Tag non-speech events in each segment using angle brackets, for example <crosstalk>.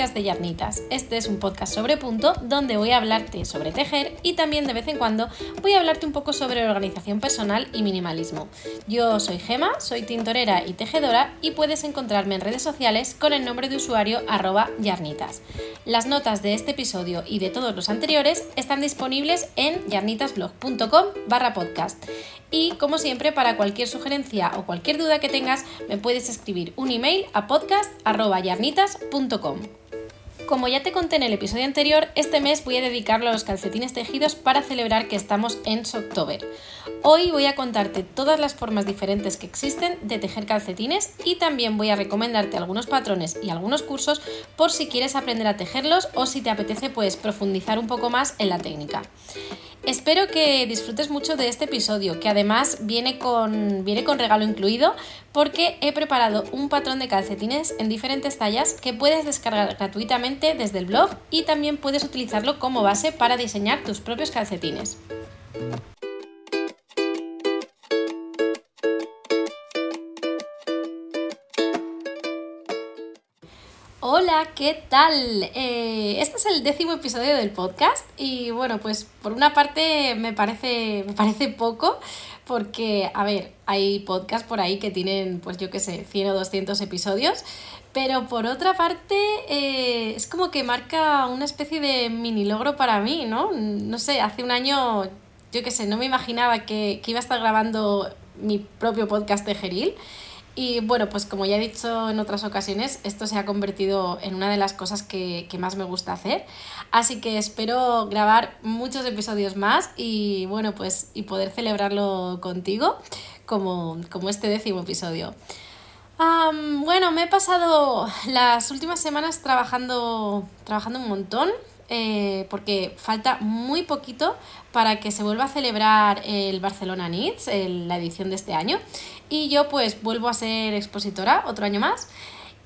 de Yarnitas. Este es un podcast sobre punto donde voy a hablarte sobre tejer y también de vez en cuando voy a hablarte un poco sobre organización personal y minimalismo. Yo soy Gema, soy tintorera y tejedora y puedes encontrarme en redes sociales con el nombre de usuario arroba yarnitas. Las notas de este episodio y de todos los anteriores están disponibles en yarnitasblog.com barra podcast. Y como siempre, para cualquier sugerencia o cualquier duda que tengas, me puedes escribir un email a podcast.yarnitas.com. Como ya te conté en el episodio anterior, este mes voy a dedicarlo a los calcetines tejidos para celebrar que estamos en October. Hoy voy a contarte todas las formas diferentes que existen de tejer calcetines y también voy a recomendarte algunos patrones y algunos cursos por si quieres aprender a tejerlos o si te apetece pues profundizar un poco más en la técnica. Espero que disfrutes mucho de este episodio, que además viene con, viene con regalo incluido, porque he preparado un patrón de calcetines en diferentes tallas que puedes descargar gratuitamente desde el blog y también puedes utilizarlo como base para diseñar tus propios calcetines. Hola, ¿qué tal? Eh, este es el décimo episodio del podcast y bueno, pues por una parte me parece, me parece poco porque, a ver, hay podcasts por ahí que tienen, pues yo qué sé, 100 o 200 episodios, pero por otra parte eh, es como que marca una especie de mini logro para mí, ¿no? No sé, hace un año, yo qué sé, no me imaginaba que, que iba a estar grabando mi propio podcast de Geril. Y bueno, pues como ya he dicho en otras ocasiones, esto se ha convertido en una de las cosas que, más me gusta hacer. Así que espero grabar muchos episodios más y bueno, pues y poder celebrarlo contigo como, este décimo episodio. bueno, me he pasado las últimas semanas trabajando, trabajando un montón. Eh, porque falta muy poquito para que se vuelva a celebrar el Barcelona Needs, la edición de este año. Y yo pues vuelvo a ser expositora otro año más.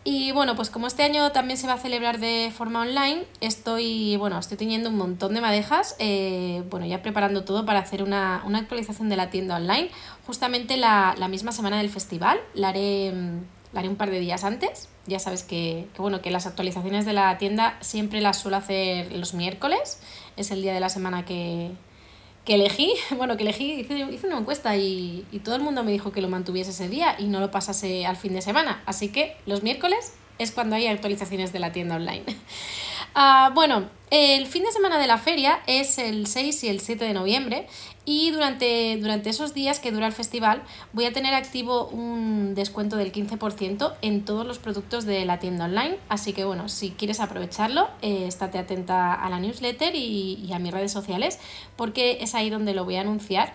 Y bueno, pues como este año también se va a celebrar de forma online, estoy, bueno, estoy teniendo un montón de madejas, eh, bueno, ya preparando todo para hacer una, actualización de la tienda online, justamente la, misma semana del festival, la haré, la haré un par de días antes, ya sabes que, bueno, que las actualizaciones de la tienda siempre las suelo hacer los miércoles, es el día de la semana que, que elegí, <laughs> bueno, que elegí, hice, una encuesta y, y, todo el mundo me dijo que lo mantuviese ese día y no lo pasase al fin de semana. Así que los miércoles es cuando hay actualizaciones de la tienda online. <laughs> Ah, bueno, el fin de semana de la feria es el 6 y el 7 de noviembre y durante, durante esos días que dura el festival voy a tener activo un descuento del 15% en todos los productos de la tienda online. Así que bueno, si quieres aprovecharlo, eh, estate atenta a la newsletter y, a mis redes sociales porque es ahí donde lo voy a anunciar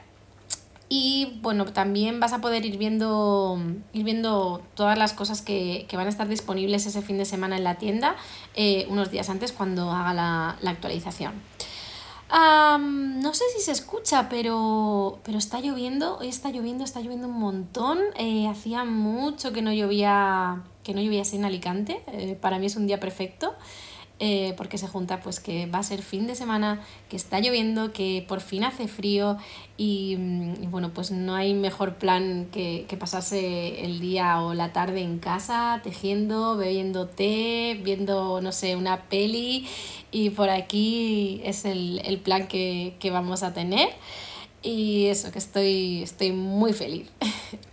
y bueno, también vas a poder ir viendo, ir viendo todas las cosas que, van a estar disponibles ese fin de semana en la tienda eh, unos días antes cuando haga la, actualización. No sé si se escucha, pero, pero está lloviendo. Hoy está lloviendo, está lloviendo un montón. Eh, hacía mucho que no llovía, que no llovía así en Alicante. Eh, para mí es un día perfecto. Eh, porque se junta pues que va a ser fin de semana, que está lloviendo, que por fin hace frío y, mm, bueno, pues no hay mejor plan que, pasarse el día o la tarde en casa tejiendo, bebiendo té, viendo, no sé, una peli y por aquí es el, plan que, vamos a tener y eso, que estoy, estoy muy feliz. <laughs>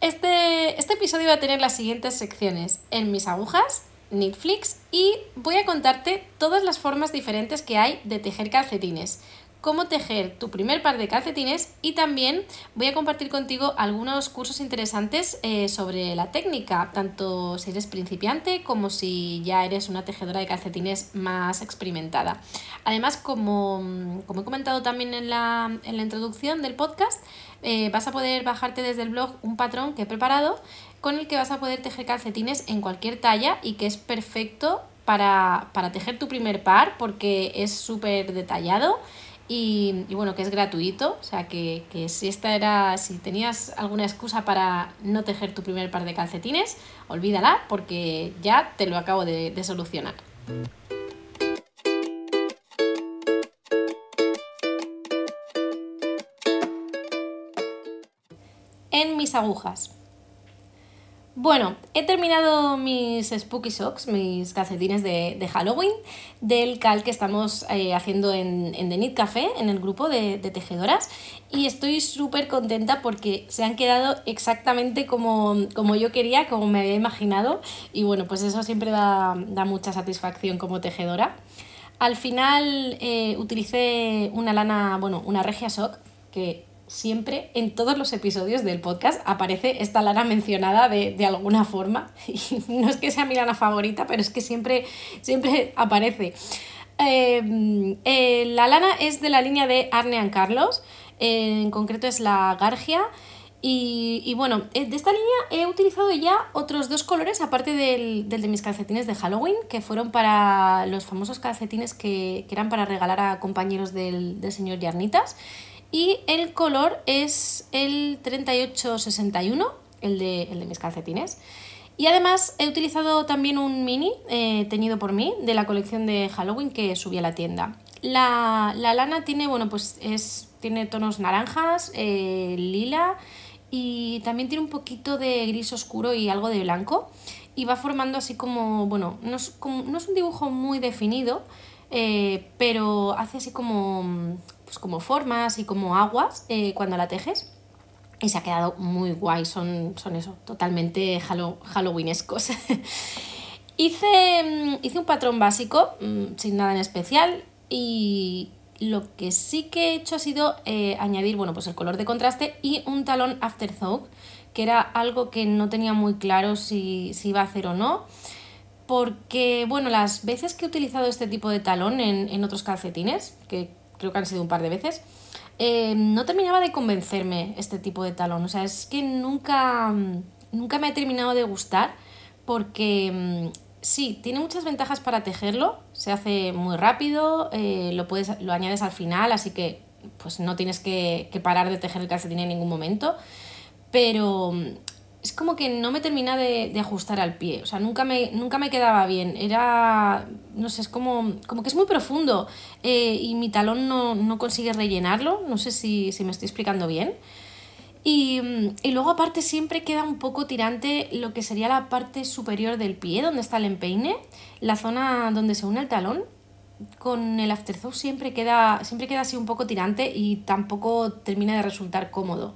Este, este episodio va a tener las siguientes secciones. En mis agujas, Netflix y voy a contarte todas las formas diferentes que hay de tejer calcetines, cómo tejer tu primer par de calcetines y también voy a compartir contigo algunos cursos interesantes eh, sobre la técnica, tanto si eres principiante como si ya eres una tejedora de calcetines más experimentada. Además, como, como he comentado también en la, en la introducción del podcast, eh, vas a poder bajarte desde el blog un patrón que he preparado con el que vas a poder tejer calcetines en cualquier talla y que es perfecto para, tejer tu primer par porque es súper detallado y, bueno, que es gratuito, o sea que, si esta era, si tenías alguna excusa para no tejer tu primer par de calcetines, olvídala porque ya te lo acabo de, de solucionar. En mis agujas. Bueno, he terminado mis Spooky Socks, mis calcetines de, Halloween, del cal que estamos eh, haciendo en, en, The Knit Café, en el grupo de, tejedoras, y estoy súper contenta porque se han quedado exactamente como, yo quería, como me había imaginado, y bueno, pues eso siempre da, mucha satisfacción como tejedora. Al final eh, utilicé una lana, bueno, una regia sock, que siempre en todos los episodios del podcast aparece esta lana mencionada de, alguna forma. <laughs> Y no es que sea mi lana favorita, pero es que siempre, siempre aparece. Eh, eh, la lana es de la línea de Arne Carlos, en concreto es la Gargia. Y, bueno, eh, de esta línea he utilizado ya otros dos colores, aparte del, de mis calcetines de Halloween, que fueron para los famosos calcetines que, eran para regalar a compañeros del, del señor Yarnitas. Y el color es el 3861, el de, el de mis calcetines. Y además he utilizado también un mini eh, teñido por mí de la colección de Halloween que subí a la tienda. La, lana tiene, bueno, pues es, tiene tonos naranjas, eh, lila y también tiene un poquito de gris oscuro y algo de blanco. Y va formando así como, bueno, no es, no es un dibujo muy definido, eh, pero hace así como pues como formas y como aguas eh, cuando la tejes. Y se ha quedado muy guay, son, son eso, totalmente halloweenescos. <laughs> hice, mm, hice un patrón básico, mm, sin nada en especial, y lo que sí que he hecho ha sido eh, añadir, bueno, pues el color de contraste y un talón afterthought, que era algo que no tenía muy claro si, si iba a hacer o no porque, bueno, las veces que he utilizado este tipo de talón en, en, otros calcetines, que creo que han sido un par de veces, eh, no terminaba de convencerme este tipo de talón. O sea, es que nunca, nunca me ha terminado de gustar porque mm, sí, tiene muchas ventajas para tejerlo, se hace muy rápido, eh, lo, puedes, lo añades al final, así que pues no tienes que, que parar de tejer el calcetín en ningún momento, pero mm, es como que no me termina de, ajustar al pie, o sea, nunca me, nunca me quedaba bien, era, no sé, es como, como que es muy profundo eh, y mi talón no, consigue rellenarlo, no sé si, me estoy explicando bien. Y, y, luego aparte siempre queda un poco tirante lo que sería la parte superior del pie, donde está el empeine, la zona donde se une el talón. Con el afterthought siempre queda, siempre queda así un poco tirante y tampoco termina de resultar cómodo.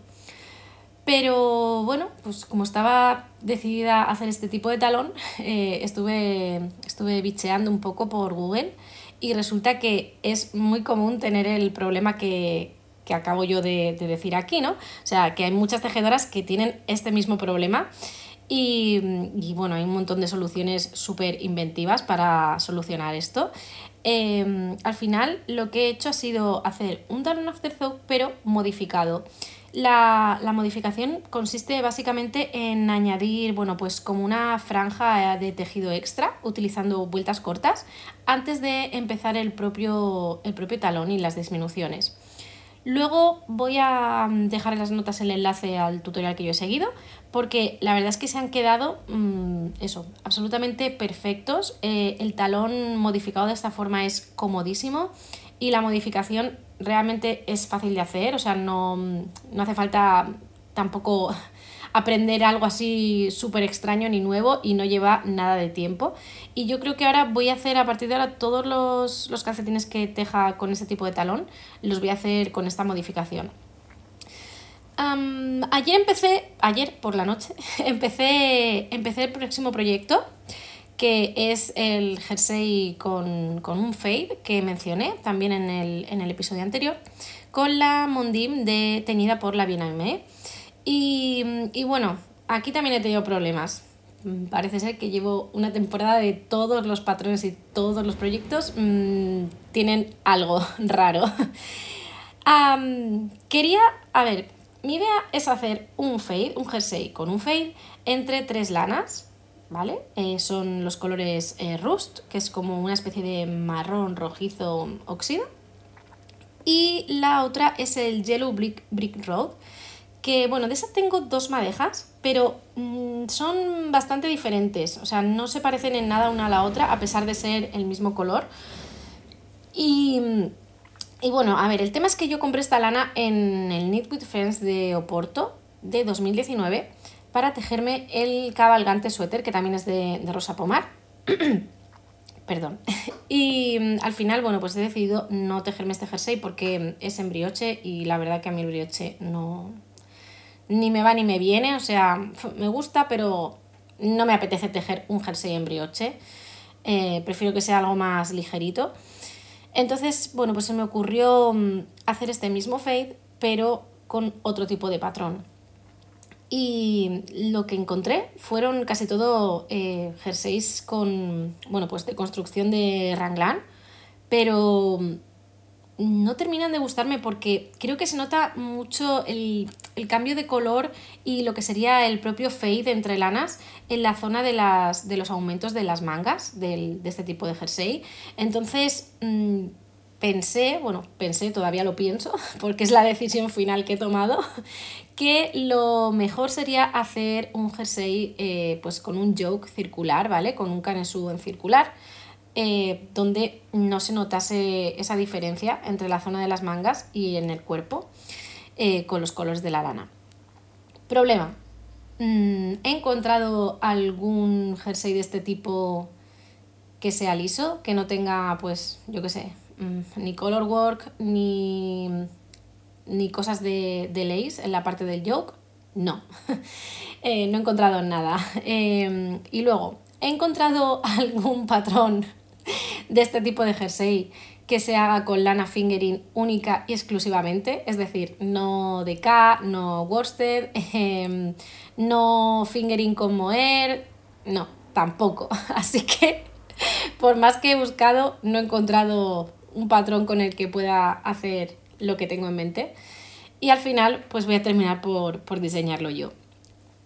Pero bueno, pues como estaba decidida a hacer este tipo de talón, <laughs> eh, estuve, estuve bicheando un poco por Google y resulta que es muy común tener el problema que, acabo yo de, decir aquí, ¿no? O sea, que hay muchas tejedoras que tienen este mismo problema y, bueno, hay un montón de soluciones súper inventivas para solucionar esto. Em, al final lo que he hecho ha sido hacer un talón afterthought pero modificado. La, modificación consiste básicamente en añadir, bueno, pues como una franja de tejido extra, utilizando vueltas cortas, antes de empezar el propio, el propio talón y las disminuciones. Luego voy a mm, dejar en las notas el enlace al tutorial que yo he seguido, porque la verdad es que se han quedado, mm, eso, absolutamente perfectos. Eh, el talón modificado de esta forma es comodísimo y la modificación realmente es fácil de hacer, o sea, no, hace falta tampoco <laughs> aprender algo así súper extraño ni nuevo y no lleva nada de tiempo. Y yo creo que ahora voy a hacer a partir de ahora todos los, calcetines que teja con ese tipo de talón, los voy a hacer con esta modificación. ayer empecé, ayer por la noche, <laughs> empecé, empecé el próximo proyecto que es el jersey con, un fade que mencioné también en el, episodio anterior, con la Mondim de por la Biename. Y, y bueno, aquí también he tenido problemas. Parece ser que llevo una temporada de todos los patrones y todos los proyectos mm, tienen algo <laughs> raro. quería, a ver, mi idea es hacer un fade, un jersey con un fade entre tres lanas, ¿vale? Eh, son los colores eh, Rust, que es como una especie de marrón rojizo óxido. Y la otra es el Yellow Brick, Brick Road, que bueno, de esa tengo dos madejas, pero mm, son bastante diferentes, o sea, no se parecen en nada una a la otra, a pesar de ser el mismo color. Y, y bueno, a ver, el tema es que yo compré esta lana en el Knit with Friends de Oporto de 2019 para tejerme el cabalgante suéter, que también es de, rosa pomar. <clears throat> Perdón. <laughs> Y mm, al final, bueno, pues he decidido no tejerme este jersey porque es en brioche y la verdad que a mí el brioche no... ni me va ni me viene, o sea, me gusta, pero no me apetece tejer un jersey en brioche. Eh, prefiero que sea algo más ligerito. Entonces, bueno, pues se me ocurrió mm, hacer este mismo fade, pero con otro tipo de patrón. Y lo que encontré fueron casi todo eh, jerseys con, bueno, pues de construcción de Ranglan, pero no terminan de gustarme porque creo que se nota mucho el, cambio de color y lo que sería el propio fade entre lanas en la zona de, las, de los aumentos de las mangas de este tipo de jersey. Entonces, mm, pensé, bueno, pensé, todavía lo pienso, <laughs> porque es la decisión final que he tomado, que lo mejor sería hacer un jersey eh, pues con un yoke circular, ¿vale? Con un canesú en circular, eh, donde no se notase esa diferencia entre la zona de las mangas y en el cuerpo eh, con los colores de la lana. Problema. Mm, he encontrado algún jersey de este tipo que sea liso, que no tenga, pues, yo qué sé, Mm, ni color work, ni, ni cosas de, de en la parte del yoke. No, <laughs> eh, no he encontrado nada. Em, y luego, he encontrado <laughs> algún patrón de este tipo de jersey que se haga con lana fingering única y exclusivamente, es decir, no de K, no worsted, <laughs> em, no fingering con mohair, no, tampoco. Así que, por más que he buscado, no he encontrado un patrón con el que pueda hacer lo que tengo en mente. Y al final, pues voy a terminar por, diseñarlo yo.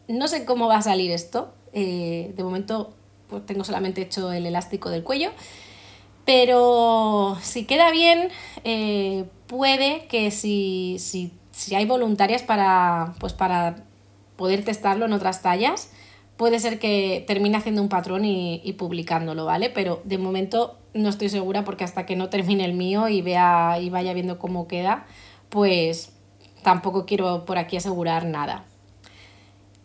No sé cómo va a salir esto. Eh, de momento, pues tengo solamente hecho el elástico del cuello. Pero si queda bien, eh, puede que si, si, hay voluntarias para, pues para poder testarlo en otras tallas, puede ser que termine haciendo un patrón y, y publicándolo, ¿vale? Pero de momento no estoy segura porque hasta que no termine el mío y vea y vaya viendo cómo queda, pues tampoco quiero por aquí asegurar nada.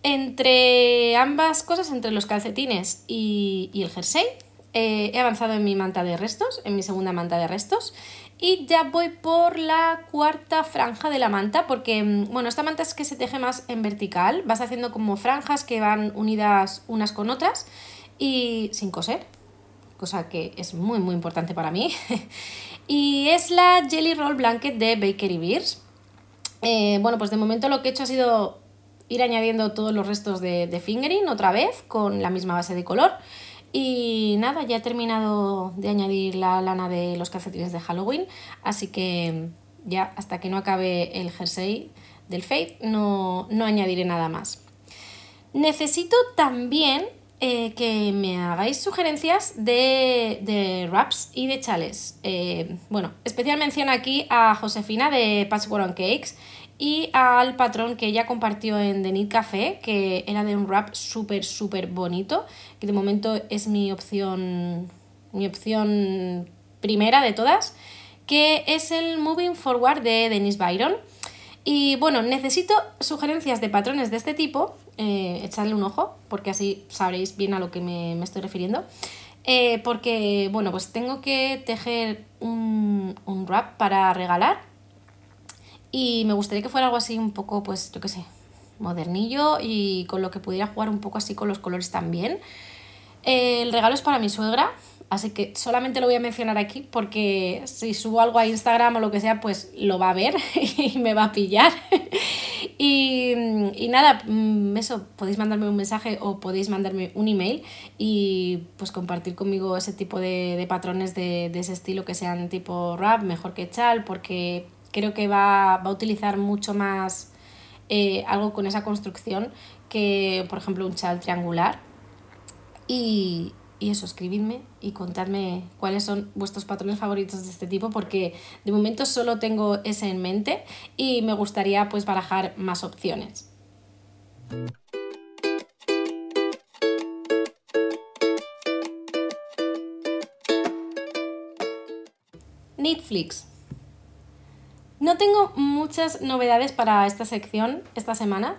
Entre ambas cosas, entre los calcetines y, el jersey, eh, he avanzado en mi manta de restos, en mi segunda manta de restos, y ya voy por la cuarta franja de la manta, porque, mm, bueno, esta manta es que se teje más en vertical, vas haciendo como franjas que van unidas unas con otras y sin coser, cosa que es muy muy importante para mí. <laughs> y es la Jelly Roll Blanket de Bakery Beers. Eh, bueno, pues de momento lo que he hecho ha sido ir añadiendo todos los restos de, de fingering otra vez con la misma base de color. Y nada, ya he terminado de añadir la lana de los calcetines de Halloween, así que ya hasta que no acabe el jersey del Fade no, no añadiré nada más. Necesito también eh, que me hagáis sugerencias de, de wraps y de chales. Eh, bueno, especial mención aquí a Josefina de Patchwork on Cakes y al patrón que ella compartió en The Café, que era de un wrap súper, súper bonito, que de momento es mi opción, mi opción primera de todas, que es el Moving Forward de Denise Byron. Y bueno, necesito sugerencias de patrones de este tipo, eh, echarle un ojo, porque así sabréis bien a lo que me, estoy refiriendo. Eh, porque, bueno, pues tengo que tejer un, un wrap para regalar y me gustaría que fuera algo así un poco, pues, yo qué sé, modernillo y con lo que pudiera jugar un poco así con los colores también. el regalo es para mi suegra, Así que solamente lo voy a mencionar aquí porque si subo algo a Instagram o lo que sea, pues lo va a ver <laughs> y me va a pillar. <laughs> y, nada, mm, eso, podéis mandarme un mensaje o podéis mandarme un email y pues compartir conmigo ese tipo de, patrones de, ese estilo que sean tipo rap, mejor que chal, porque creo que va, a utilizar mucho más eh, algo con esa construcción que, por ejemplo, un chal triangular. Y, y eso, escribidme y contadme cuáles son vuestros patrones favoritos de este tipo, porque de momento solo tengo ese en mente y me gustaría pues barajar más opciones. Netflix. No tengo muchas novedades para esta sección esta semana,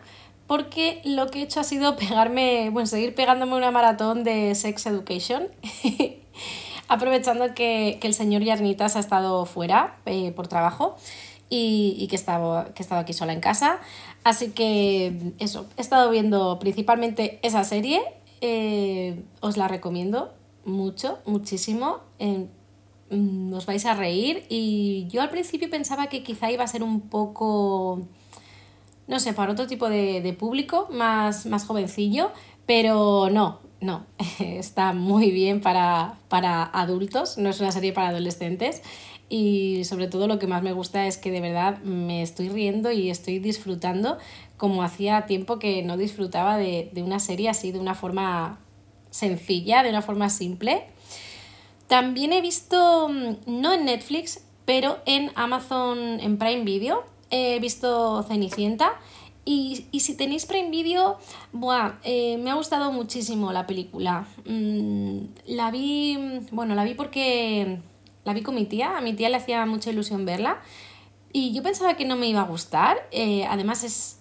porque lo que he hecho ha sido <laughs> pegarme, bueno, seguir pegándome una maratón de Sex Education, <laughs> aprovechando que, el señor Yarnitas ha estado fuera eh, por trabajo y, que, estaba, que estaba aquí sola en casa. Así que eso, he estado viendo principalmente esa serie, eh, os la recomiendo mucho, muchísimo. Mm, os vais a reír. Y yo al principio pensaba que quizá iba a ser un poco, no sé, para otro tipo de, público, más, más jovencillo, pero no, no, <laughs> está muy bien para, para adultos, no es una serie para adolescentes. Y sobre todo lo que más me gusta es que de verdad me estoy riendo y estoy disfrutando como hacía tiempo que no disfrutaba de, de una serie así de una forma sencilla, de una forma simple también he visto, mm, no en Netflix, pero en Amazon, en Prime Video, he visto Cenicienta. Y, si tenéis Prime Video, buah, eh, me ha gustado muchísimo la película. Mm, la vi, mm, bueno, la vi porque la vi con mi tía, a mi tía le hacía mucha ilusión verla. Y yo pensaba que no me iba a gustar. Eh, además, es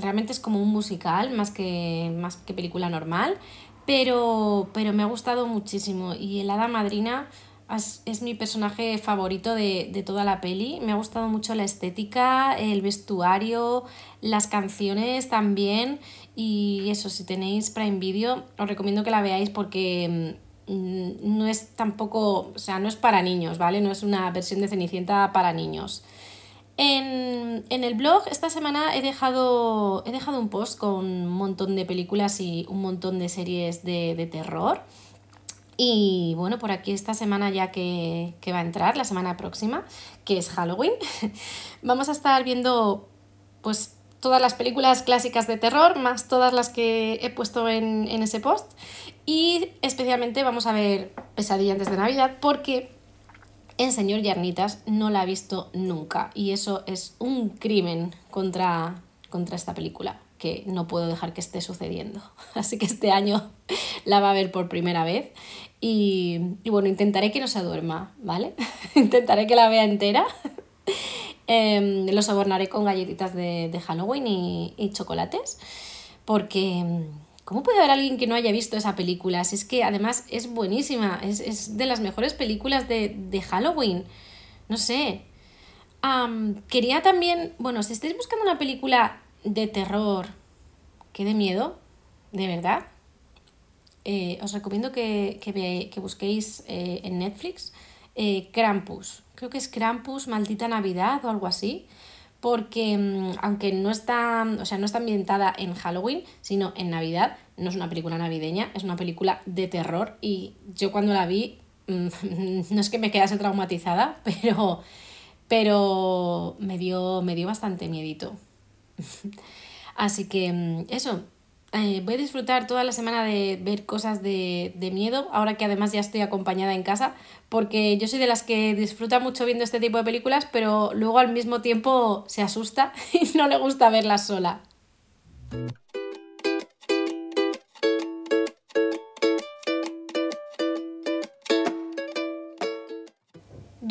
realmente es como un musical más que, más que película normal pero, pero me ha gustado muchísimo y el hada madrina es, mi personaje favorito de, toda la peli. Me ha gustado mucho la estética, el vestuario, las canciones también. Y eso, si tenéis Prime Video, os recomiendo que la veáis porque mm, no es tampoco, o sea, no es para niños, ¿vale? No es una versión de Cenicienta para niños. En, el blog esta semana he dejado, he dejado un post con un montón de películas y un montón de series de, terror. Y bueno, por aquí esta semana ya que, va a entrar, la semana próxima, que es Halloween, <laughs> vamos a estar viendo pues todas las películas clásicas de terror, más todas las que he puesto en, en ese post. Y especialmente vamos a ver Pesadilla antes de Navidad porque en Señor Yarnitas no la ha visto nunca y eso es un crimen contra, contra esta película que no puedo dejar que esté sucediendo. <laughs> Así que este año <laughs> la va a ver por primera vez y, bueno, intentaré que no se duerma, ¿vale? <laughs> intentaré que la vea entera. eh, lo sobornaré con galletitas de, Halloween y, y chocolates porque ¿Cómo puede haber alguien que no haya visto esa película? Si es que además es buenísima, es, de las mejores películas de, Halloween. No sé. quería también, bueno, si estáis buscando una película de terror que dé miedo, de verdad, eh, os recomiendo que, que, busquéis eh, en Netflix eh, Krampus. Creo que es Krampus, Maldita Navidad o algo así porque mm, aunque no está, o sea, no está ambientada en Halloween, sino en Navidad, no es una película navideña, es una película de terror y yo cuando la vi mm, <laughs> no es que me quedase traumatizada, <laughs> pero, pero me, dio, me dio bastante miedito. <laughs> Así que mm, eso, eh, voy a disfrutar toda la semana de ver cosas de, de, miedo, ahora que además ya estoy acompañada en casa, porque yo soy de las que disfruta mucho viendo este tipo de películas, pero luego al mismo tiempo se asusta <laughs> y no le gusta verlas sola.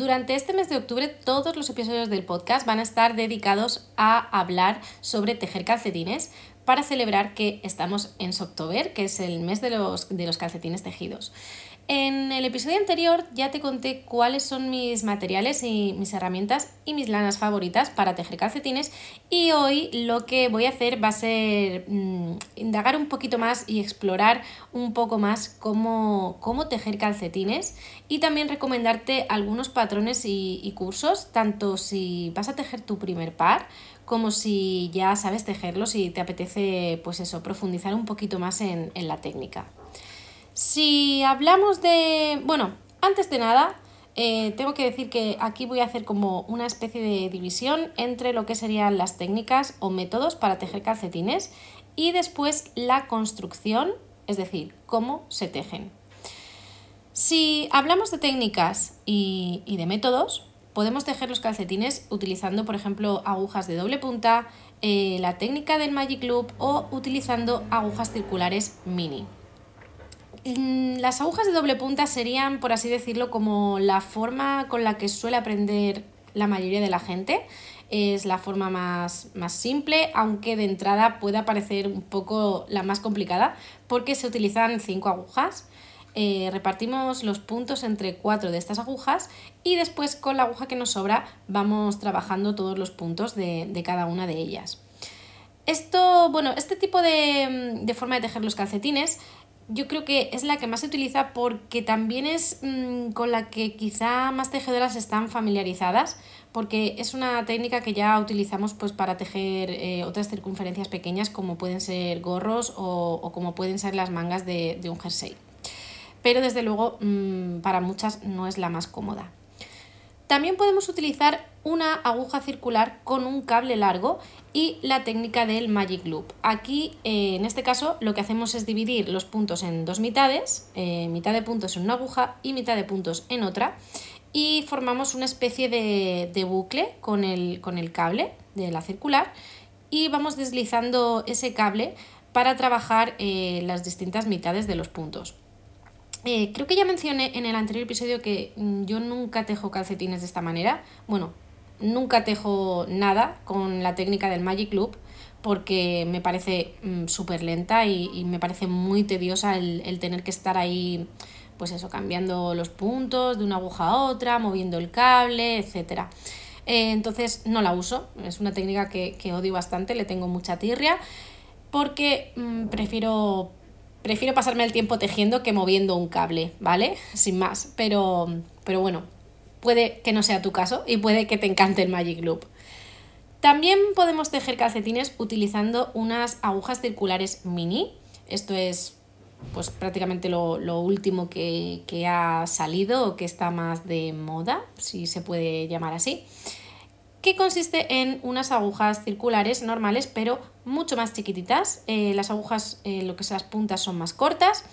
Durante este mes de octubre todos los episodios del podcast van a estar dedicados a hablar sobre tejer calcetines, para celebrar que estamos en Soctober, que es el mes de los, de los calcetines tejidos. En el episodio anterior ya te conté cuáles son mis materiales y mis herramientas y mis lanas favoritas para tejer calcetines y hoy lo que voy a hacer va a ser mm, indagar un poquito más y explorar un poco más cómo, cómo tejer calcetines y también recomendarte algunos patrones y, y cursos, tanto si vas a tejer tu primer par como si ya sabes tejerlos y te apetece, pues eso, profundizar un poquito más en, la técnica. Si hablamos de... Bueno, antes de nada, eh, tengo que decir que aquí voy a hacer como una especie de división entre lo que serían las técnicas o métodos para tejer calcetines y después la construcción, es decir, cómo se tejen. Si hablamos de técnicas y de métodos, Podemos tejer los calcetines utilizando, por ejemplo, agujas de doble punta, eh, la técnica del Magic Loop o utilizando agujas circulares mini. Mm, las agujas de doble punta serían, por así decirlo, como la forma con la que suele aprender la mayoría de la gente. Es la forma más, más simple, aunque de entrada pueda parecer un poco la más complicada, porque se utilizan cinco agujas. Eh, repartimos los puntos entre cuatro de estas agujas y después con la aguja que nos sobra vamos trabajando todos los puntos de, de cada una de ellas. Esto, bueno, este tipo de, de, forma de tejer los calcetines yo creo que es la que más se utiliza porque también es mmm, con la que quizá más tejedoras están familiarizadas porque es una técnica que ya utilizamos pues para tejer eh, otras circunferencias pequeñas como pueden ser gorros o, o como pueden ser las mangas de, de un jersey. Pero desde luego mmm, para muchas no es la más cómoda. También podemos utilizar una aguja circular con un cable largo y la técnica del Magic Loop. Aquí, eh, en este caso, lo que hacemos es dividir los puntos en dos mitades, eh, mitad de puntos en una aguja y mitad de puntos en otra, y formamos una especie de, de bucle con el, con el cable de la circular y vamos deslizando ese cable para trabajar eh, las distintas mitades de los puntos. Eh, creo que ya mencioné en el anterior episodio que mm, yo nunca tejo calcetines de esta manera. Bueno, nunca tejo nada con la técnica del Magic Loop porque me parece mm, súper lenta y, me parece muy tediosa el, el, tener que estar ahí, pues eso, cambiando los puntos de una aguja a otra, moviendo el cable, etc. Eh, entonces no la uso, es una técnica que, que, odio bastante, le tengo mucha tirria porque mm, prefiero prefiero pasarme el tiempo tejiendo que moviendo un cable, ¿vale? <laughs> Sin más. Pero, pero bueno, puede que no sea tu caso y puede que te encante el Magic Loop. También podemos tejer calcetines utilizando unas agujas circulares mini. Esto es pues prácticamente lo, último que, que, ha salido o que está más de moda, si se puede llamar así que consiste en unas agujas circulares normales pero mucho más chiquititas. Eh, las agujas, eh, lo que son las puntas son más cortas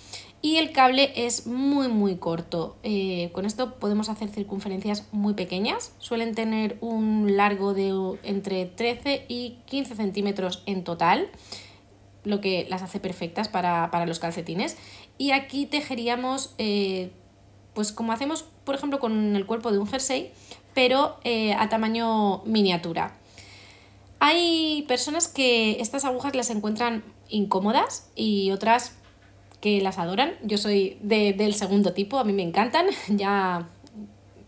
y el cable es muy muy corto. Eh, con esto podemos hacer circunferencias muy pequeñas. Suelen tener un largo de entre 13 y 15 centímetros en total, lo que las hace perfectas para, para los calcetines. Y aquí tejeríamos, pues como hacemos por ejemplo con el cuerpo de un jersey, pero eh, a tamaño miniatura. Hay personas que estas agujas las encuentran incómodas y otras que las adoran. Yo soy de, del segundo tipo, a mí me encantan. <laughs> Ya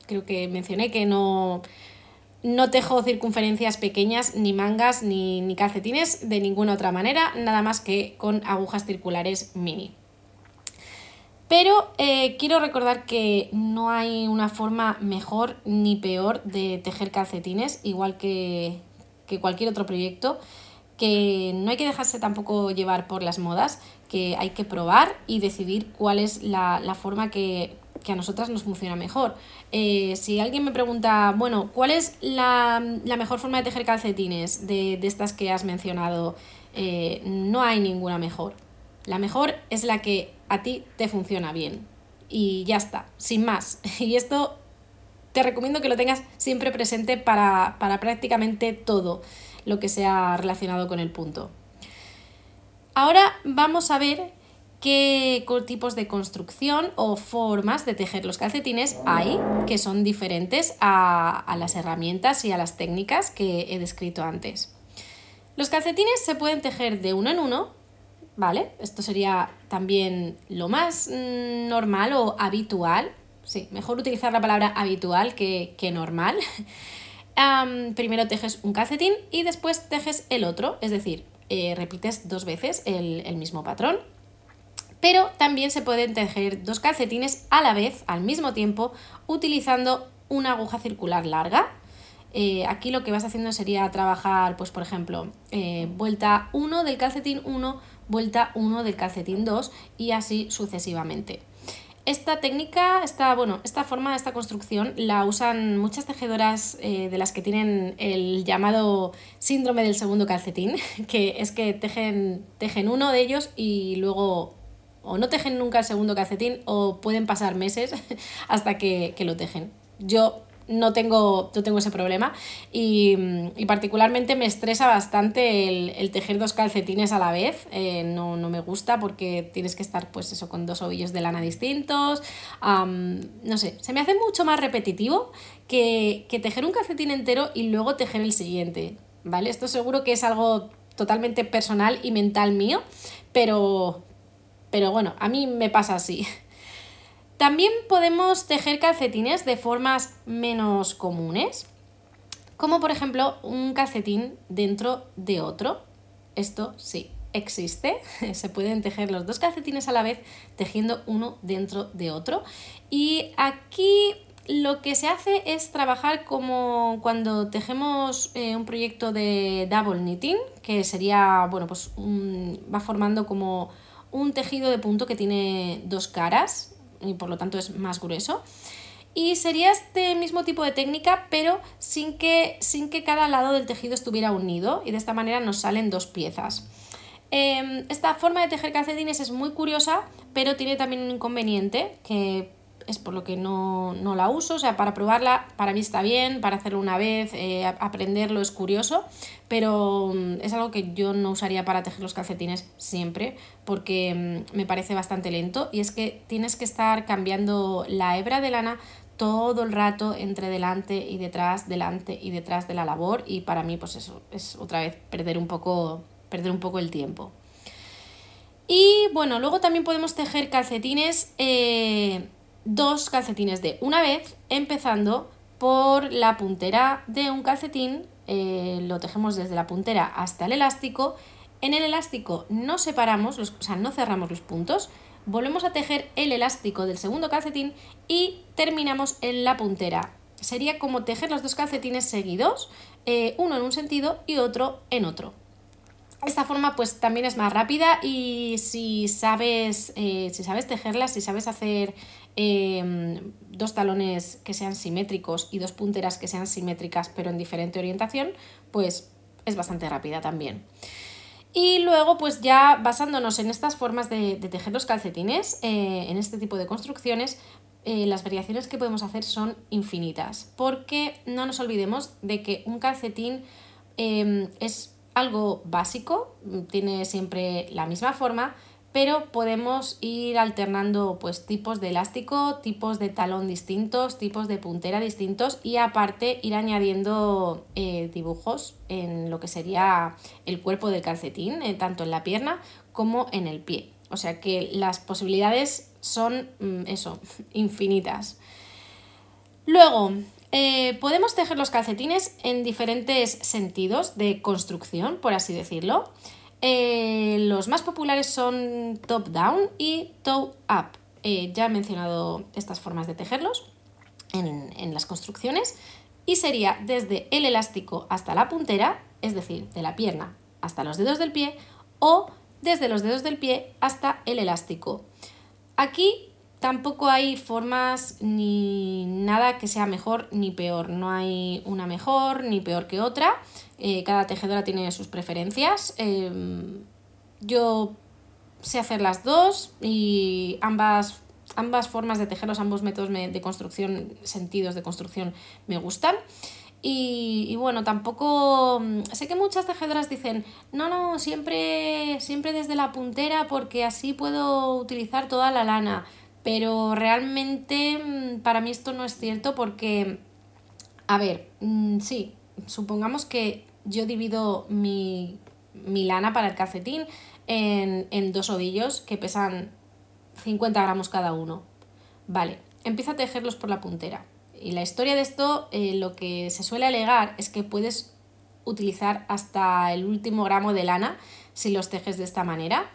creo que mencioné que no, no tejo circunferencias pequeñas, ni mangas, ni calcetines de ninguna otra manera, nada más que con agujas circulares mini. Pero eh, quiero recordar que no hay una forma mejor ni peor de tejer calcetines, igual que, que cualquier otro proyecto, que no hay que dejarse tampoco llevar por las modas, que hay que probar y decidir cuál es la, la forma que, que, a nosotras nos funciona mejor. Eh, si alguien me pregunta, bueno, ¿cuál es la, la mejor forma de tejer calcetines de, de estas que has mencionado? Eh, no hay ninguna mejor. La mejor es la que a ti te funciona bien. Y ya está, sin más. <laughs> Y esto te recomiendo que lo tengas siempre presente para, para prácticamente todo lo que sea relacionado con el punto. Ahora vamos a ver qué tipos de construcción o formas de tejer los calcetines hay que son diferentes a, a, las herramientas y a las técnicas que he descrito antes. Los calcetines se pueden tejer de uno en uno ¿vale? Esto sería también lo más mm, normal o habitual. Sí, mejor utilizar la palabra habitual que, que normal. <laughs> primero tejes un calcetín y después tejes el otro, es decir, eh, repites dos veces el, el mismo patrón. Pero también se pueden tejer dos calcetines a la vez, al mismo tiempo, utilizando una aguja circular larga, eh, aquí lo que vas haciendo sería trabajar, pues por ejemplo, eh, vuelta 1 del calcetín 1, vuelta 1 del calcetín 2 y así sucesivamente. Esta técnica, esta, bueno, esta forma, esta construcción la usan muchas tejedoras eh, de las que tienen el llamado síndrome del segundo calcetín, <laughs> que es que tejen, tejen uno de ellos y luego o no tejen nunca el segundo calcetín o pueden pasar meses <laughs> hasta que, que lo tejen. Yo no tengo, no tengo ese problema y, particularmente me estresa bastante el, tejer dos calcetines a la vez, eh, no, me gusta porque tienes que estar pues eso con dos ovillos de lana distintos, no sé, se me hace mucho más repetitivo que, que tejer un calcetín entero y luego tejer el siguiente, ¿vale? Esto seguro que es algo totalmente personal y mental mío, pero, pero bueno, a mí me pasa así. <laughs> También podemos tejer calcetines de formas menos comunes, como por ejemplo un calcetín dentro de otro. Esto sí, existe. <laughs> Se pueden tejer los dos calcetines a la vez tejiendo uno dentro de otro. Y aquí lo que se hace es trabajar como cuando tejemos eh, un proyecto de double knitting, que sería, bueno, pues va formando como un tejido de punto que tiene dos caras, y por lo tanto es más grueso. Y sería este mismo tipo de técnica, pero sin que, sin que cada lado del tejido estuviera unido y de esta manera nos salen dos piezas. Em, esta forma de tejer calcetines es muy curiosa, pero tiene también un inconveniente que es por lo que no, la uso, o sea, para probarla para mí está bien, para hacerlo una vez, eh, aprenderlo es curioso, pero mm, es algo que yo no usaría para tejer los calcetines siempre, porque mm, me parece bastante lento. Y es que tienes que estar cambiando la hebra de lana todo el rato entre delante y detrás, delante y detrás de la labor. Y para mí pues eso es otra vez perder un poco, perder un poco el tiempo. Y bueno, luego también podemos tejer calcetines eh, dos calcetines de una vez, empezando por la puntera de un calcetín, eh, lo tejemos desde la puntera hasta el elástico. En el elástico no separamos, o sea, no cerramos los puntos, volvemos a tejer el elástico del segundo calcetín y terminamos en la puntera. Sería como tejer los dos calcetines seguidos, eh, uno en un sentido y otro en otro. Esta forma pues también es más rápida y si sabes, eh, si sabes tejerla, si sabes hacer em, dos talones que sean simétricos y dos punteras que sean simétricas pero en diferente orientación, pues es bastante rápida también. Y luego, pues ya basándonos en estas formas de, tejer los calcetines, eh, en este tipo de construcciones, eh, las variaciones que podemos hacer son infinitas, porque no nos olvidemos de que un calcetín em, es algo básico, tiene siempre la misma forma, pero podemos ir alternando pues tipos de elástico, tipos de talón distintos, tipos de puntera distintos y aparte ir añadiendo eh, dibujos en lo que sería el cuerpo del calcetín, eh, tanto en la pierna como en el pie. O sea que las posibilidades son mm, eso, <laughs> infinitas. Luego, eh, podemos tejer los calcetines en diferentes sentidos de construcción, por así decirlo. Eh, los más populares son top-down y toe-up. Eh, ya he mencionado estas formas de tejerlos en, en las construcciones y sería desde el elástico hasta la puntera, es decir, de la pierna hasta los dedos del pie, o desde los dedos del pie hasta el elástico. Aquí Tampoco hay formas ni nada que sea mejor ni peor. No hay una mejor ni peor que otra. Eh, cada tejedora tiene sus preferencias. Em, yo sé hacer las dos y ambas, ambas formas de tejer, los ambos métodos de construcción, sentidos de construcción me gustan. Y, y, bueno, tampoco. Mm, sé que muchas tejedoras dicen, no, no, siempre, siempre desde la puntera porque así puedo utilizar toda la lana. Pero realmente mm, para mí esto no es cierto porque, a ver, mm, sí, supongamos que yo divido mi, lana para el calcetín en, dos ovillos que pesan 50 gramos cada uno. Vale, empieza a tejerlos por la puntera. Y la historia de esto, eh, lo que se suele alegar es que puedes utilizar hasta el último gramo de lana si los tejes de esta manera.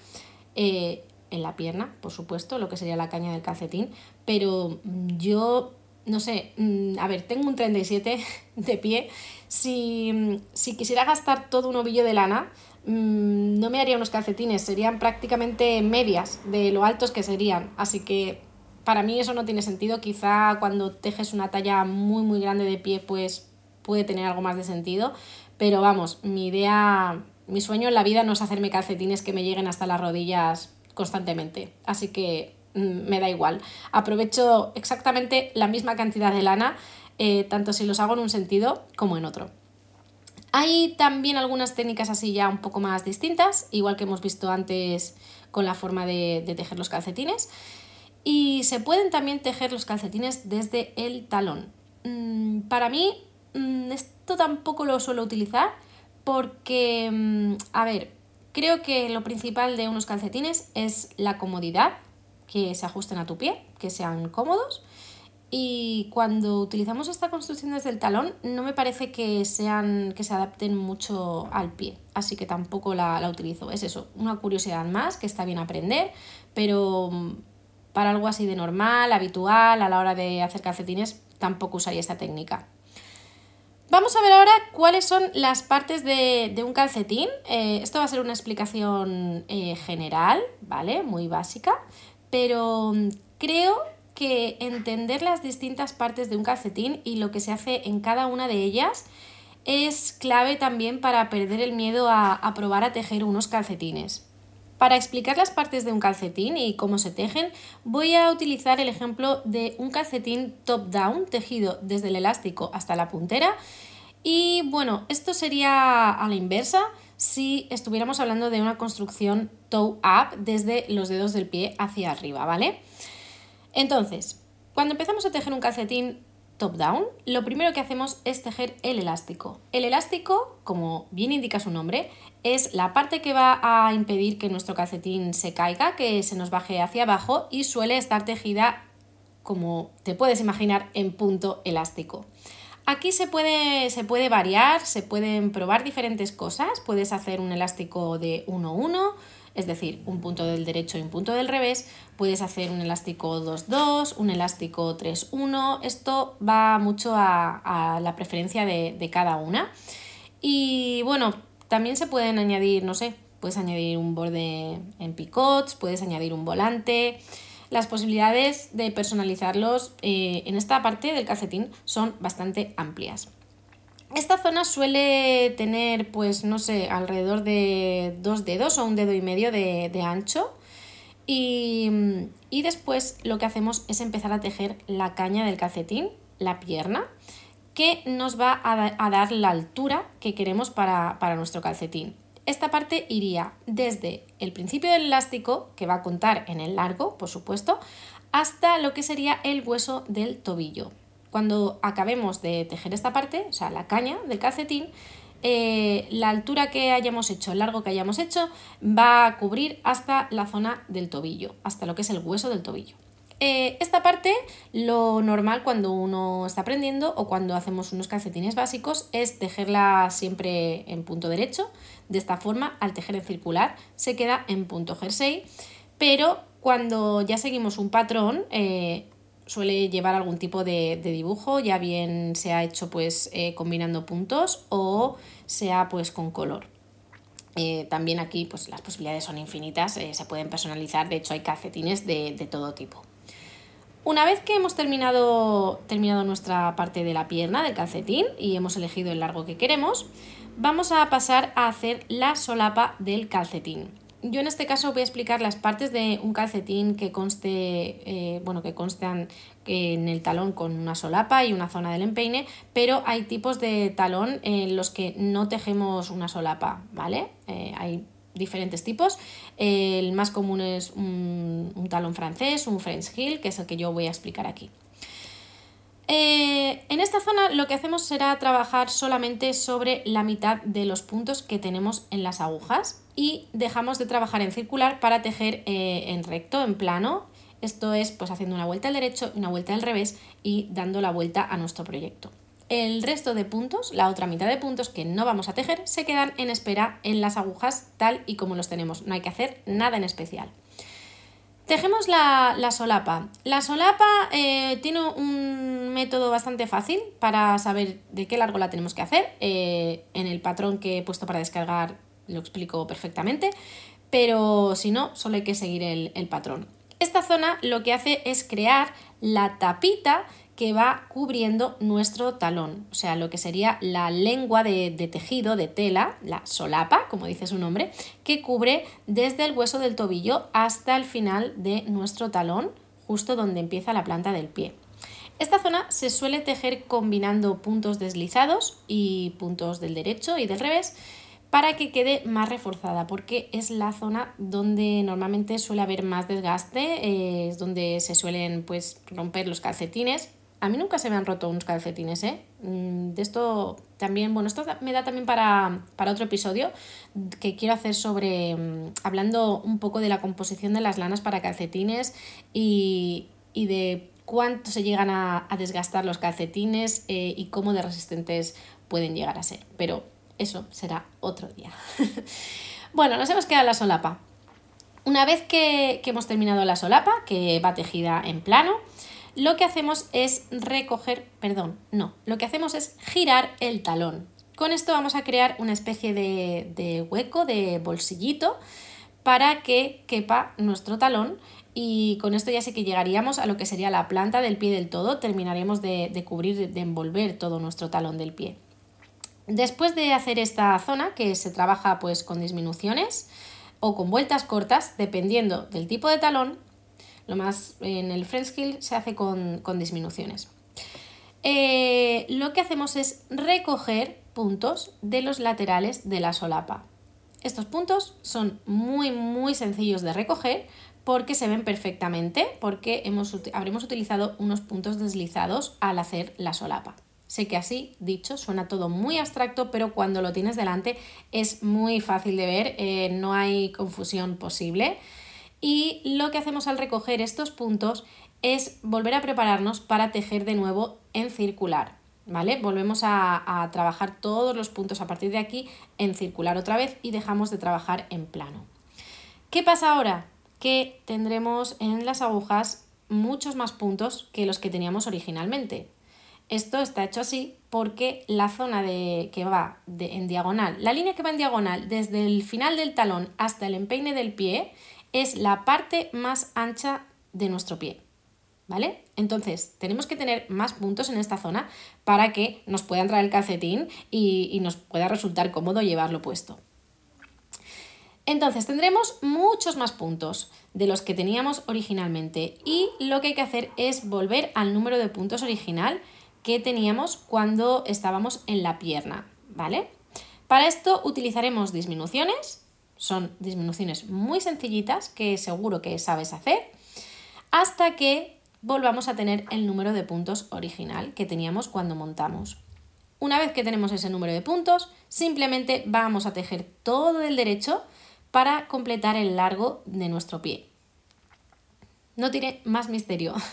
Eh, en la pierna, por supuesto, lo que sería la caña del calcetín, pero yo, no sé, mm, a ver, tengo un 37 <laughs> de pie, si, quisiera gastar todo un ovillo de lana, mm, no me haría unos calcetines, serían prácticamente medias de lo altos que serían, así que para mí eso no tiene sentido, quizá cuando tejes una talla muy muy grande de pie pues puede tener algo más de sentido, pero vamos, mi idea, mi sueño en la vida no es hacerme calcetines que me lleguen hasta las rodillas constantemente. Así que mm, me da igual. Aprovecho exactamente la misma cantidad de lana eh, tanto si los hago en un sentido como en otro. Hay también algunas técnicas así ya un poco más distintas, igual que hemos visto antes con la forma de, tejer los calcetines. Y se pueden también tejer los calcetines desde el talón. Mm, para mí, mm, esto tampoco lo suelo utilizar porque, mm, a ver, creo que lo principal de unos calcetines es la comodidad, que se ajusten a tu pie, que sean cómodos y cuando utilizamos esta construcción desde el talón, no me parece que sean que se adapten mucho al pie, así que tampoco la, la utilizo. Es eso, una curiosidad más que está bien aprender, pero mm, para algo así de normal, habitual, a la hora de hacer calcetines, tampoco usaría esta técnica. Vamos a ver ahora cuáles son las partes de, un calcetín. Eh, esto va a ser una explicación eh, general, ¿vale? Muy básica, pero mm, creo que entender las distintas partes de un calcetín y lo que se hace en cada una de ellas es clave también para perder el miedo a, probar a tejer unos calcetines. Para explicar las partes de un calcetín y cómo se tejen, voy a utilizar el ejemplo de un calcetín top-down tejido desde el elástico hasta la puntera. Y bueno, esto sería a la inversa si estuviéramos hablando de una construcción toe-up desde los dedos del pie hacia arriba, ¿vale? Entonces, cuando empezamos a tejer un calcetín top-down, lo primero que hacemos es tejer el elástico. El elástico, como bien indica su nombre, es la parte que va a impedir que nuestro calcetín se caiga, que se nos baje hacia abajo y suele estar tejida, como te puedes imaginar, en punto elástico. Aquí se puede, se puede variar, se pueden probar diferentes cosas. Puedes hacer un elástico de 1-1, es decir, un punto del derecho y un punto del revés. Puedes hacer un elástico 2-2, un elástico 3-1. Esto va mucho a, la preferencia de, cada una. Y bueno, también se pueden añadir, no sé, puedes añadir un borde en picots, puedes añadir un volante. Las posibilidades de personalizarlos eh, en esta parte del calcetín son bastante amplias. Esta zona suele tener, pues no sé, alrededor de dos dedos o un dedo y medio de, ancho. Y, después lo que hacemos es empezar a tejer la caña del calcetín, la pierna, que nos va a, dar la altura que queremos para, para nuestro calcetín. Esta parte iría desde el principio del elástico, que va a contar en el largo, por supuesto, hasta lo que sería el hueso del tobillo. Cuando acabemos de tejer esta parte, o sea, la caña del calcetín, eh, la altura que hayamos hecho, el largo que hayamos hecho, va a cubrir hasta la zona del tobillo, hasta lo que es el hueso del tobillo. Eh, esta parte, lo normal cuando uno está aprendiendo o cuando hacemos unos calcetines básicos es tejerla siempre en punto derecho. De esta forma, al tejer en circular, se queda en punto jersey. Pero cuando ya seguimos un patrón, eh, suele llevar algún tipo de, dibujo, ya bien sea hecho pues eh, combinando puntos o sea pues con color. También aquí pues las posibilidades son infinitas, se pueden personalizar, de hecho hay calcetines de, todo tipo. Una vez que hemos terminado, terminado nuestra parte de la pierna del calcetín y hemos elegido el largo que queremos, vamos a pasar a hacer la solapa del calcetín. Yo en este caso voy a explicar las partes de un calcetín que conste, eh, bueno, que constan en el talón con una solapa y una zona del empeine, pero hay tipos de talón en los que no tejemos una solapa, ¿vale? Eh, hay diferentes tipos. el más común es un, talón francés, un French heel, que es el que yo voy a explicar aquí. Eh, en esta zona lo que hacemos será trabajar solamente sobre la mitad de los puntos que tenemos en las agujas y dejamos de trabajar en circular para tejer eh, en recto, en plano. Esto es pues haciendo una vuelta al derecho y una vuelta al revés y dando la vuelta a nuestro proyecto. El resto de puntos, la otra mitad de puntos que no vamos a tejer, se quedan en espera en las agujas tal y como los tenemos. No hay que hacer nada en especial. Tejemos la, solapa. La solapa eh, tiene un método bastante fácil para saber de qué largo la tenemos que hacer. Eh, en el patrón que he puesto para descargar lo explico perfectamente, pero si no, solo hay que seguir el patrón. Esta zona lo que hace es crear la tapita que va cubriendo nuestro talón, o sea, lo que sería la lengua de, tejido, de tela, la solapa, como dice su nombre, que cubre desde el hueso del tobillo hasta el final de nuestro talón, justo donde empieza la planta del pie. Esta zona se suele tejer combinando puntos deslizados y puntos del derecho y del revés para que quede más reforzada, porque es la zona donde normalmente suele haber más desgaste, eh, es donde se suelen pues, romper los calcetines. A mí nunca se me han roto unos calcetines, ¿eh? Mm, de esto también, bueno, esto me da también para, otro episodio que quiero hacer sobre, mm, hablando un poco de la composición de las lanas para calcetines y, de cuánto se llegan a, desgastar los calcetines eh, y cómo de resistentes pueden llegar a ser. Pero eso será otro día. <laughs> bueno, nos hemos quedado la solapa. Una vez que, hemos terminado la solapa, que va tejida en plano, lo que hacemos es recoger, perdón, no, lo que hacemos es girar el talón. Con esto vamos a crear una especie de, hueco, de bolsillito, para que quepa nuestro talón y con esto ya sé que llegaríamos a lo que sería la planta del pie del todo, terminaremos de, de cubrir, de envolver todo nuestro talón del pie. Después de hacer esta zona, que se trabaja pues con disminuciones o con vueltas cortas, dependiendo del tipo de talón, lo más en el French skill se hace con, disminuciones. Eh, lo que hacemos es recoger puntos de los laterales de la solapa. Estos puntos son muy muy sencillos de recoger porque se ven perfectamente, porque hemos, habremos utilizado unos puntos deslizados al hacer la solapa. Sé que así, dicho, suena todo muy abstracto, pero cuando lo tienes delante es muy fácil de ver, eh, no hay confusión posible. Y lo que hacemos al recoger estos puntos es volver a prepararnos para tejer de nuevo en circular. ¿Vale? Volvemos a, trabajar todos los puntos a partir de aquí en circular otra vez y dejamos de trabajar en plano. ¿Qué pasa ahora? Que tendremos en las agujas muchos más puntos que los que teníamos originalmente. Esto está hecho así porque la zona de, que va en diagonal, la línea que va en diagonal desde el final del talón hasta el empeine del pie es la parte más ancha de nuestro pie. ¿Vale? Entonces, tenemos que tener más puntos en esta zona para que nos pueda entrar el calcetín y, y nos pueda resultar cómodo llevarlo puesto. Entonces tendremos muchos más puntos de los que teníamos originalmente y lo que hay que hacer es volver al número de puntos original que teníamos cuando estábamos en la pierna, ¿vale? Para esto utilizaremos disminuciones, son disminuciones muy sencillitas que seguro que sabes hacer, hasta que volvamos a tener el número de puntos original que teníamos cuando montamos. Una vez que tenemos ese número de puntos, simplemente vamos a tejer todo el derecho para completar el largo de nuestro pie. No tiene más misterio. <laughs>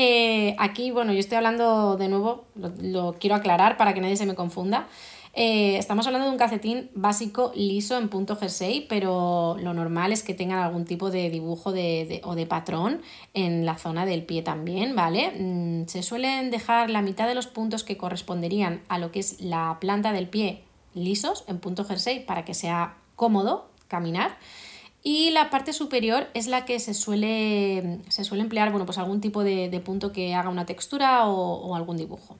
Eh, aquí, bueno, yo estoy hablando de nuevo, lo, quiero aclarar para que nadie se me confunda. Eh, estamos hablando de un calcetín básico liso en punto jersey, pero lo normal es que tengan algún tipo de dibujo o de patrón en la zona del pie también, ¿vale? Mm, se suelen dejar la mitad de los puntos que corresponderían a lo que es la planta del pie lisos en punto jersey para que sea cómodo caminar y la parte superior es la que se suele, se suele emplear, bueno, pues algún tipo de, punto que haga una textura o, algún dibujo.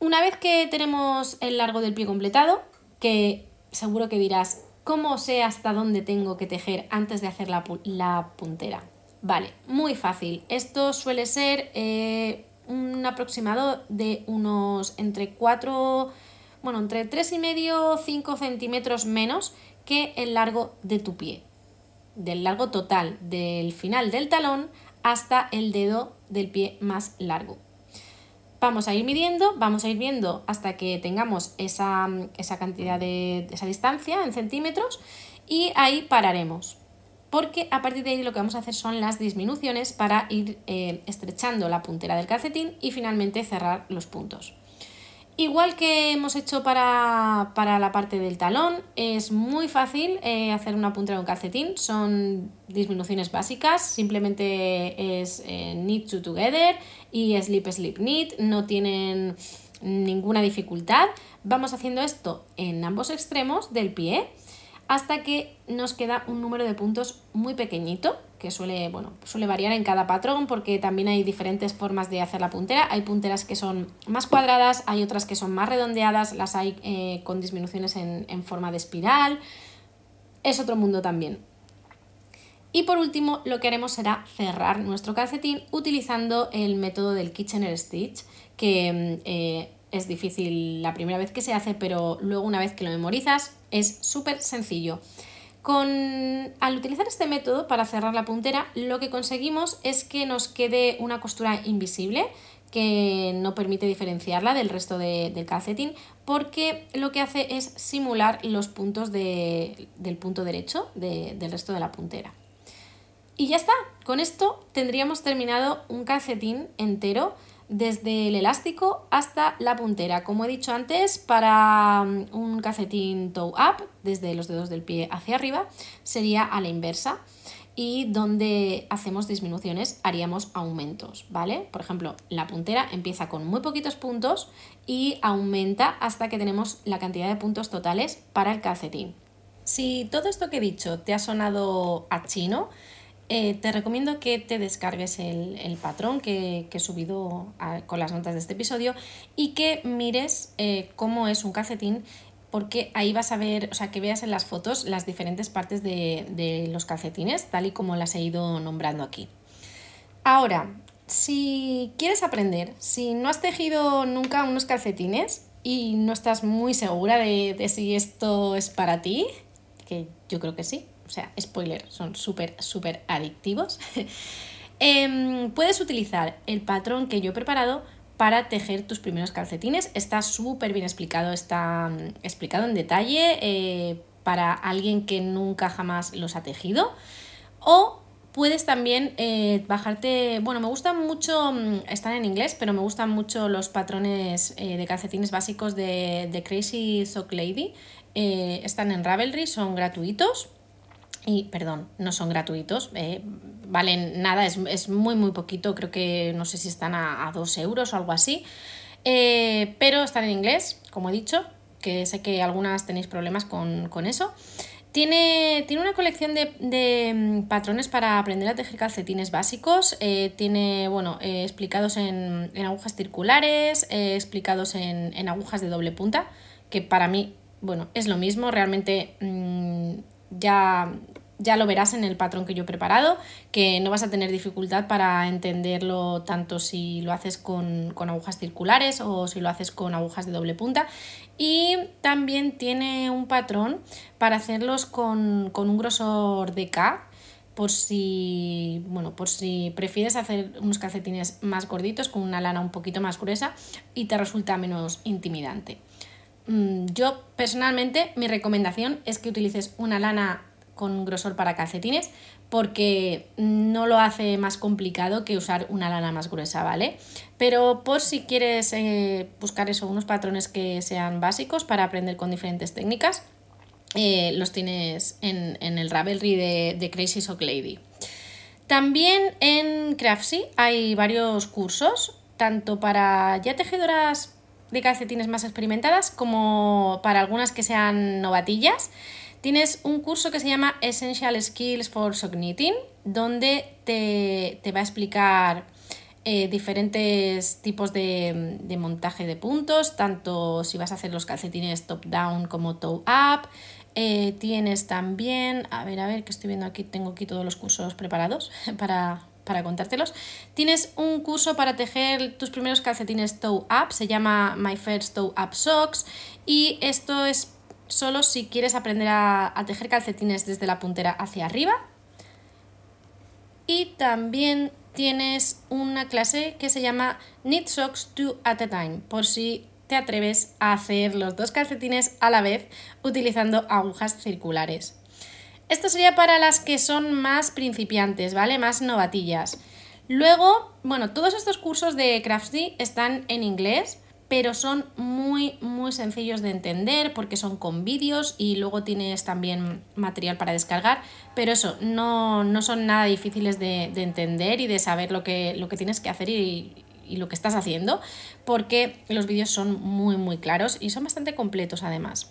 Una vez que tenemos el largo del pie completado, que seguro que dirás, ¿cómo sé hasta dónde tengo que tejer antes de hacer la, puntera? Vale, muy fácil. Esto suele ser eh, un aproximado de unos entre 4, bueno, entre 3,5 5 centímetros menos que el largo de tu pie, del largo total del final del talón hasta el dedo del pie más largo. Vamos a ir midiendo, vamos a ir viendo hasta que tengamos esa, cantidad de esa distancia en centímetros y ahí pararemos. Porque a partir de ahí lo que vamos a hacer son las disminuciones para ir eh, estrechando la puntera del calcetín y finalmente cerrar los puntos. Igual que hemos hecho para, la parte del talón, es muy fácil eh, hacer una puntera de un calcetín. Son disminuciones básicas, simplemente es eh, knit to together y slip slip knit, no tienen ninguna dificultad. Vamos haciendo esto en ambos extremos del pie hasta que nos queda un número de puntos muy pequeñito, que suele, bueno, suele variar en cada patrón porque también hay diferentes formas de hacer la puntera. Hay punteras que son más cuadradas, hay otras que son más redondeadas, las hay eh, con disminuciones en, forma de espiral. Es otro mundo también. Y por último, lo que haremos será cerrar nuestro calcetín utilizando el método del Kitchener Stitch, que mm, eh, es difícil la primera vez que se hace, pero luego una vez que lo memorizas es súper sencillo. Con, al utilizar este método para cerrar la puntera, lo que conseguimos es que nos quede una costura invisible que no permite diferenciarla del resto del calcetín porque lo que hace es simular los puntos del punto derecho del resto de la puntera. Y ya está, con esto tendríamos terminado un calcetín entero desde el elástico hasta la puntera. Como he dicho antes, para mm, un calcetín toe up, desde los dedos del pie hacia arriba, sería a la inversa. Y donde hacemos disminuciones haríamos aumentos, ¿vale? Por ejemplo, la puntera empieza con muy poquitos puntos y aumenta hasta que tenemos la cantidad de puntos totales para el calcetín. Si todo esto que he dicho te ha sonado a chino, eh, te recomiendo que te descargues el, patrón que, he subido con las notas de este episodio y que mires eh, cómo es un calcetín porque ahí vas a ver, o sea, que veas en las fotos las diferentes partes de, los calcetines, tal y como las he ido nombrando aquí. Ahora, si quieres aprender, si no has tejido nunca unos calcetines y no estás muy segura de si esto es para ti, que yo creo que sí, o sea, spoiler, son súper, súper adictivos. <laughs> Em, puedes utilizar el patrón que yo he preparado para tejer tus primeros calcetines. Está súper bien explicado, está mm, explicado en detalle eh, para alguien que nunca jamás los ha tejido. O puedes también eh, bajarte, bueno, me gustan mucho, mm, están en inglés, pero me gustan mucho los patrones eh, de calcetines básicos de, de Crazy Sock Lady. están en Ravelry, son gratuitos y perdón, no son gratuitos, eh, valen nada, es, muy muy poquito, creo que no sé si están a, 2 euros o algo así, eh, pero están en inglés, como he dicho, que sé que algunas tenéis problemas con, eso. Tiene, tiene, una colección de, mm, patrones para aprender a tejer calcetines básicos. Eh, tiene, bueno, explicados en, agujas circulares, explicados en, agujas de doble punta, que para mí, bueno, es lo mismo. Realmente mm, ya, ya lo verás en el patrón que yo he preparado, que no vas a tener dificultad para entenderlo tanto si lo haces con, agujas circulares o si lo haces con agujas de doble punta. Y también tiene un patrón para hacerlos con, un grosor de K, por si, bueno, por si prefieres hacer unos calcetines más gorditos con una lana un poquito más gruesa y te resulta menos intimidante. Mm, yo personalmente mi recomendación es que utilices una lana con grosor para calcetines porque no lo hace más complicado que usar una lana más gruesa, ¿vale? Pero por si quieres eh, buscar eso, unos patrones que sean básicos para aprender con diferentes técnicas, eh, los tienes en, el Ravelry de, de, Crazy Sock Lady. También en Craftsy hay varios cursos, tanto para ya tejedoras de calcetines más experimentadas como para algunas que sean novatillas. Tienes un curso que se llama Essential Skills for Sock Knitting, donde te, va a explicar eh, diferentes tipos de, montaje de puntos, tanto si vas a hacer los calcetines top-down como toe-up. Eh, tienes también, a ver, a ver, que estoy viendo aquí, tengo aquí todos los cursos preparados <laughs> para, para contártelos. Tienes un curso para tejer tus primeros calcetines toe up, se llama My First Toe Up Socks y esto es solo si quieres aprender a, tejer calcetines desde la puntera hacia arriba. Y también tienes una clase que se llama Knit Socks Two at a Time, por si te atreves a hacer los dos calcetines a la vez utilizando agujas circulares. Esto sería para las que son más principiantes, ¿vale? Más novatillas. Luego, bueno, todos estos cursos de Craftsy están en inglés, pero son muy, muy sencillos de entender porque son con vídeos y luego tienes también material para descargar, pero eso, no, son nada difíciles de, entender y de saber lo que, lo que tienes que hacer y, y lo que estás haciendo, porque los vídeos son muy, muy claros y son bastante completos además.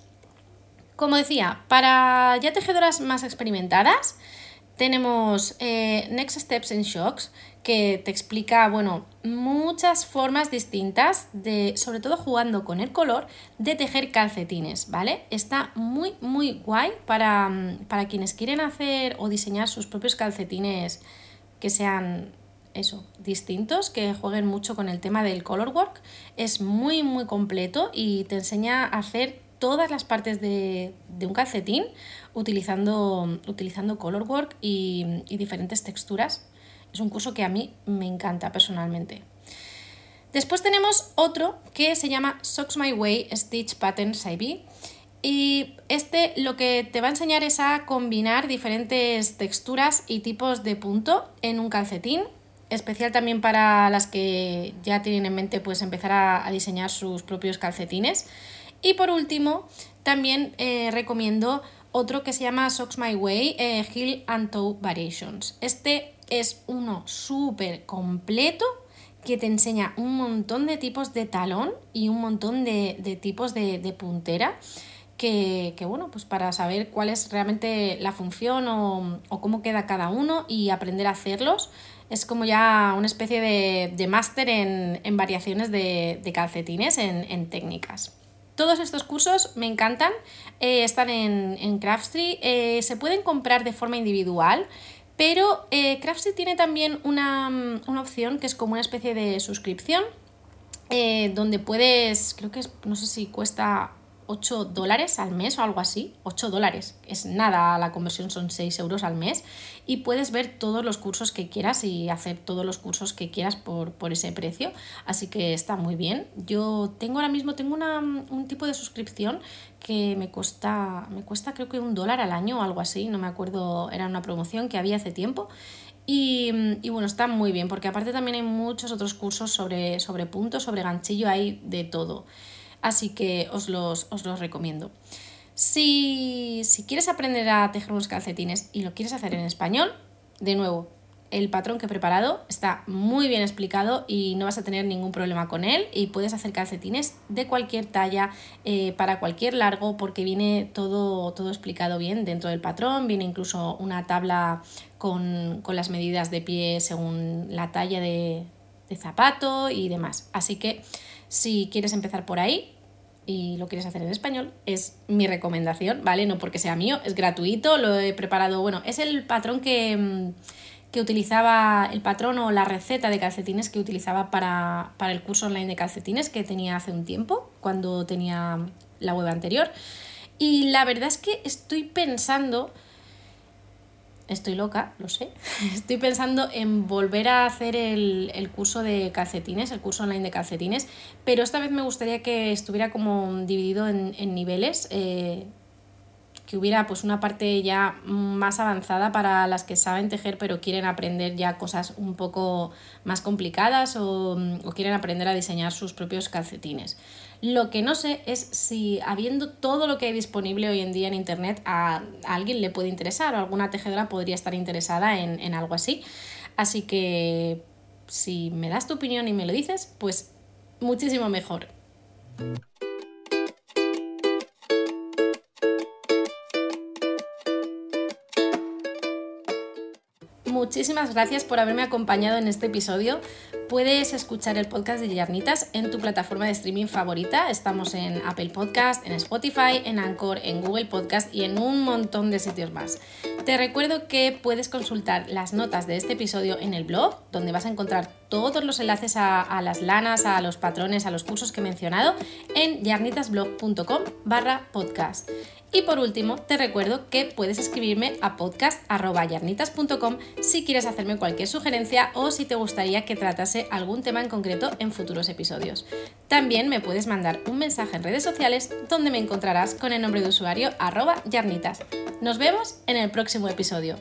Como decía, para ya tejedoras más experimentadas, tenemos eh, Next Steps in Shocks, que te explica, bueno, muchas formas distintas de, sobre todo jugando con el color, de tejer calcetines, ¿vale? Está muy, muy guay para, para quienes quieren hacer o diseñar sus propios calcetines que sean eso, distintos, que jueguen mucho con el tema del color work. Es muy, muy completo y te enseña a hacer todas las partes de, un calcetín utilizando, utilizando colorwork y, y diferentes texturas. Es un curso que a mí me encanta personalmente. Después tenemos otro que se llama Socks My Way Stitch Patterns IB. Y este lo que te va a enseñar es a combinar diferentes texturas y tipos de punto en un calcetín, especial también para las que ya tienen en mente pues empezar a diseñar sus propios calcetines. Y por último, también eh, recomiendo otro que se llama Socks My Way, eh, Heel and Toe Variations. Este es uno súper completo que te enseña un montón de tipos de talón y un montón de, tipos de, puntera. Que, bueno, pues para saber cuál es realmente la función o, cómo queda cada uno y aprender a hacerlos, es como ya una especie de, máster en, variaciones de, calcetines en técnicas. Todos estos cursos me encantan, eh, están en, en Craftstreet, eh, se pueden comprar de forma individual, pero eh, Craftstreet tiene también una, una, opción que es como una especie de suscripción, donde puedes, creo que es, no sé si cuesta 8 dólares al mes o algo así. 8 dólares, es nada, la conversión son 6 euros al mes. Y puedes ver todos los cursos que quieras y hacer todos los cursos que quieras por, ese precio. Así que está muy bien. Yo tengo ahora mismo, tengo un tipo de suscripción que me cuesta, me cuesta creo que un dólar al año o algo así. No me acuerdo, era una promoción que había hace tiempo. Y, bueno, está muy bien, porque aparte también hay muchos otros cursos sobre, sobre puntos, sobre ganchillo, hay de todo así que os los, recomiendo. Si, quieres aprender a tejer unos calcetines y lo quieres hacer en español, de nuevo, el patrón que he preparado está muy bien explicado y no vas a tener ningún problema con él y puedes hacer calcetines de cualquier talla eh, para cualquier largo porque viene todo, todo explicado bien dentro del patrón, viene incluso una tabla con, las medidas de pie según la talla de, de zapato y demás. Así que si quieres empezar por ahí y lo quieres hacer en español, es mi recomendación, ¿vale? No porque sea mío, es gratuito, lo he preparado, bueno, es el patrón que, mm, que utilizaba, el patrón o la receta de calcetines que utilizaba para, para el curso online de calcetines que tenía hace un tiempo, cuando tenía la web anterior. Y la verdad es que estoy pensando estoy loca, lo sé. <laughs> Estoy pensando en volver a hacer el, curso de calcetines, el curso online de calcetines, pero esta vez me gustaría que estuviera como dividido en, niveles. Eh, que hubiera pues una parte ya más avanzada para las que saben tejer pero quieren aprender ya cosas un poco más complicadas o, o quieren aprender a diseñar sus propios calcetines. Lo que no sé es si habiendo todo lo que hay disponible hoy en día en Internet a, alguien le puede interesar o alguna tejedora podría estar interesada en, en algo así. Así que si me das tu opinión y me lo dices, pues muchísimo mejor. Muchísimas gracias por haberme acompañado en este episodio. Puedes escuchar el podcast de Yarnitas en tu plataforma de streaming favorita. Estamos en Apple Podcast, en Spotify, en Anchor, en Google Podcast y en un montón de sitios más. Te recuerdo que puedes consultar las notas de este episodio en el blog, donde vas a encontrar todos los enlaces a, las lanas, a los patrones, a los cursos que he mencionado en yarnitasblog.com barra podcast. Y por último, te recuerdo que puedes escribirme a podcast.yarnitas.com si quieres hacerme cualquier sugerencia o si te gustaría que tratase algún tema en concreto en futuros episodios. También me puedes mandar un mensaje en redes sociales donde me encontrarás con el nombre de usuario arroba yarnitas. Nos vemos en el próximo episodio.